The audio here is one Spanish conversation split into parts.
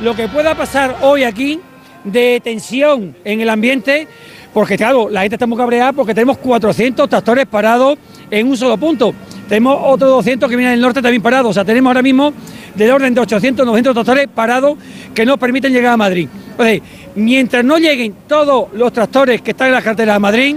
lo que pueda pasar hoy aquí de tensión en el ambiente, porque claro, la gente está muy cabreada porque tenemos 400 tractores parados en un solo punto. Tenemos otros 200 que vienen del norte también parados. O sea, tenemos ahora mismo del orden de 800, 900 tractores parados que nos permiten llegar a Madrid. Mientras no lleguen todos los tractores que están en la carretera de Madrid,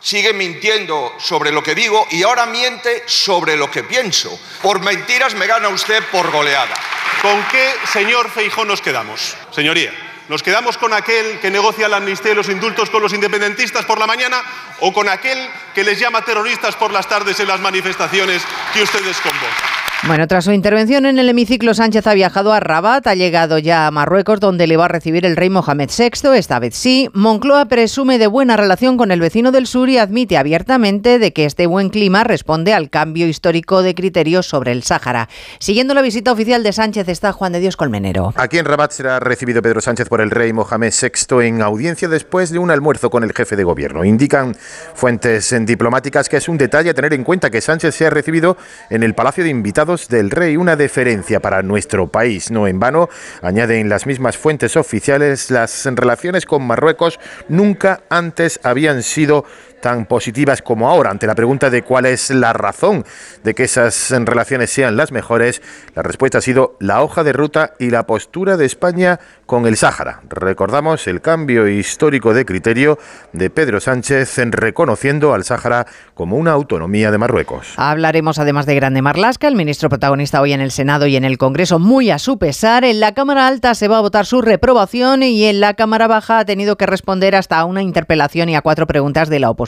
sigue mintiendo sobre lo que digo y ahora miente sobre lo que pienso. Por mentiras me gana usted por goleada. ¿Con qué, señor Feijó, nos quedamos? Señoría, ¿nos quedamos con aquel que negocia la amnistía y los indultos con los independentistas por la mañana o con aquel que les llama terroristas por las tardes en las manifestaciones que ustedes convocan? Bueno, tras su intervención en el hemiciclo, Sánchez ha viajado a Rabat, ha llegado ya a Marruecos, donde le va a recibir el rey Mohamed VI, esta vez sí. Moncloa presume de buena relación con el vecino del sur y admite abiertamente de que este buen clima responde al cambio histórico de criterios sobre el Sáhara. Siguiendo la visita oficial de Sánchez está Juan de Dios Colmenero. Aquí en Rabat será recibido Pedro Sánchez por el rey Mohamed VI en audiencia después de un almuerzo con el jefe de gobierno. Indican fuentes diplomáticas que es un detalle a tener en cuenta que Sánchez sea recibido en el Palacio de Invitados del Rey, una deferencia para nuestro país. No en vano, añaden las mismas fuentes oficiales, las relaciones con Marruecos nunca antes habían sido tan positivas como ahora. Ante la pregunta de cuál es la razón de que esas relaciones sean las mejores, la respuesta ha sido la hoja de ruta y la postura de España con el Sáhara. Recordamos el cambio histórico de criterio de Pedro Sánchez en reconociendo al Sáhara como una autonomía de Marruecos. Hablaremos además de Grande Marlasca, el ministro protagonista hoy en el Senado y en el Congreso, muy a su pesar. En la Cámara Alta se va a votar su reprobación y en la Cámara Baja ha tenido que responder hasta a una interpelación y a cuatro preguntas de la oposición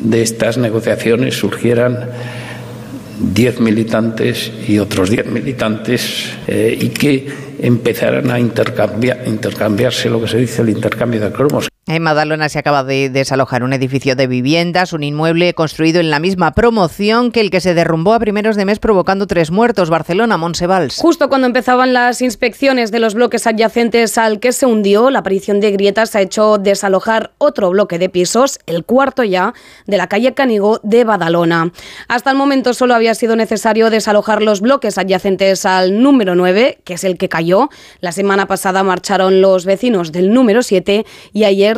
de estas negociaciones surgieran 10 militantes y otros 10 militantes eh, y que empezaran a intercambiar, intercambiarse lo que se dice el intercambio de cromos. En Madalona se acaba de desalojar un edificio de viviendas, un inmueble construido en la misma promoción que el que se derrumbó a primeros de mes provocando tres muertos, Barcelona, Monsevals. Justo cuando empezaban las inspecciones de los bloques adyacentes al que se hundió, la aparición de grietas ha hecho desalojar otro bloque de pisos, el cuarto ya, de la calle Canigó de Badalona. Hasta el momento solo había sido necesario desalojar los bloques adyacentes al número 9, que es el que cayó. La semana pasada marcharon los vecinos del número 7 y ayer